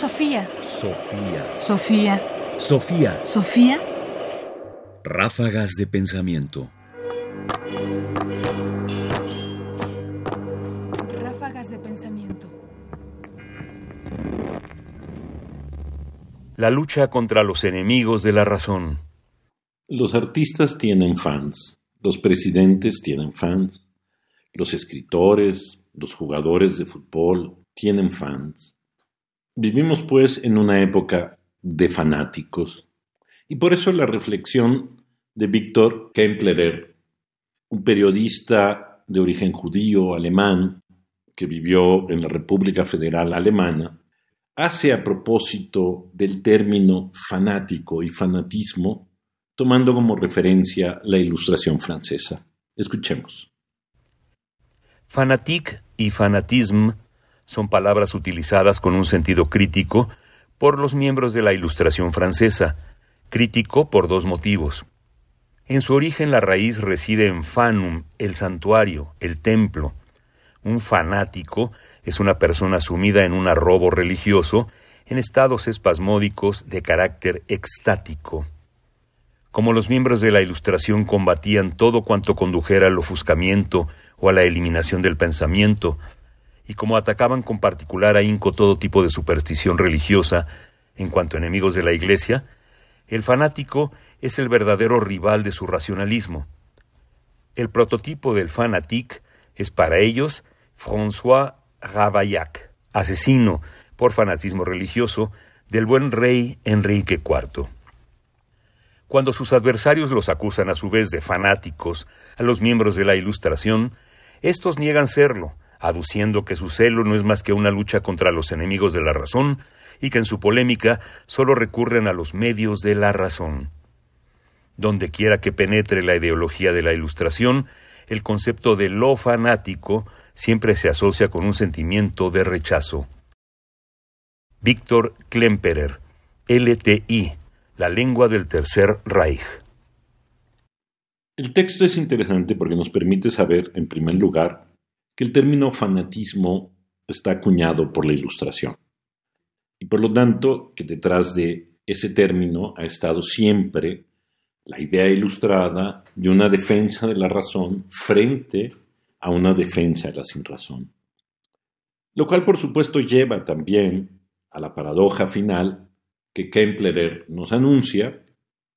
Sofía. Sofía. Sofía. Sofía. Sofía. Ráfagas de pensamiento. Ráfagas de pensamiento. La lucha contra los enemigos de la razón. Los artistas tienen fans, los presidentes tienen fans, los escritores, los jugadores de fútbol tienen fans. Vivimos pues en una época de fanáticos y por eso la reflexión de Víctor Kemplerer, un periodista de origen judío alemán que vivió en la República Federal Alemana, hace a propósito del término fanático y fanatismo, tomando como referencia la ilustración francesa. Escuchemos. Fanatique y fanatisme son palabras utilizadas con un sentido crítico por los miembros de la Ilustración francesa, crítico por dos motivos. En su origen la raíz reside en fanum, el santuario, el templo. Un fanático es una persona sumida en un arrobo religioso en estados espasmódicos de carácter extático. Como los miembros de la Ilustración combatían todo cuanto condujera al ofuscamiento o a la eliminación del pensamiento, y como atacaban con particular ahínco todo tipo de superstición religiosa en cuanto enemigos de la Iglesia, el fanático es el verdadero rival de su racionalismo. El prototipo del fanatique es para ellos François Ravaillac, asesino por fanatismo religioso del buen rey Enrique IV. Cuando sus adversarios los acusan a su vez de fanáticos a los miembros de la Ilustración, estos niegan serlo, aduciendo que su celo no es más que una lucha contra los enemigos de la razón y que en su polémica solo recurren a los medios de la razón. Donde quiera que penetre la ideología de la Ilustración, el concepto de lo fanático siempre se asocia con un sentimiento de rechazo. Víctor Klemperer, LTI, la lengua del Tercer Reich. El texto es interesante porque nos permite saber, en primer lugar, que el término fanatismo está acuñado por la Ilustración. Y por lo tanto, que detrás de ese término ha estado siempre la idea ilustrada de una defensa de la razón frente a una defensa de la sinrazón. Lo cual, por supuesto, lleva también a la paradoja final que Kemplerer nos anuncia,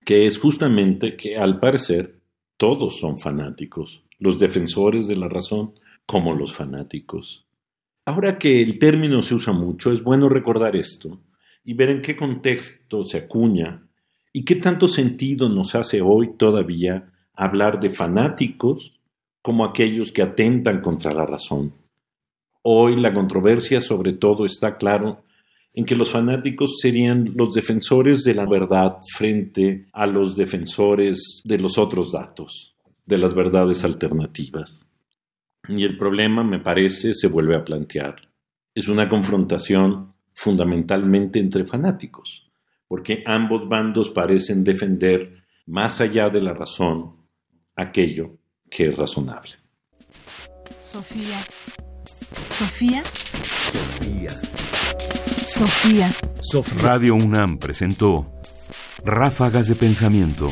que es justamente que, al parecer, todos son fanáticos, los defensores de la razón como los fanáticos. Ahora que el término se usa mucho, es bueno recordar esto y ver en qué contexto se acuña y qué tanto sentido nos hace hoy todavía hablar de fanáticos como aquellos que atentan contra la razón. Hoy la controversia sobre todo está claro en que los fanáticos serían los defensores de la verdad frente a los defensores de los otros datos, de las verdades alternativas. Y el problema, me parece, se vuelve a plantear. Es una confrontación fundamentalmente entre fanáticos, porque ambos bandos parecen defender, más allá de la razón, aquello que es razonable. Sofía. Sofía. Sofía. Sofía. Radio UNAM presentó Ráfagas de Pensamiento.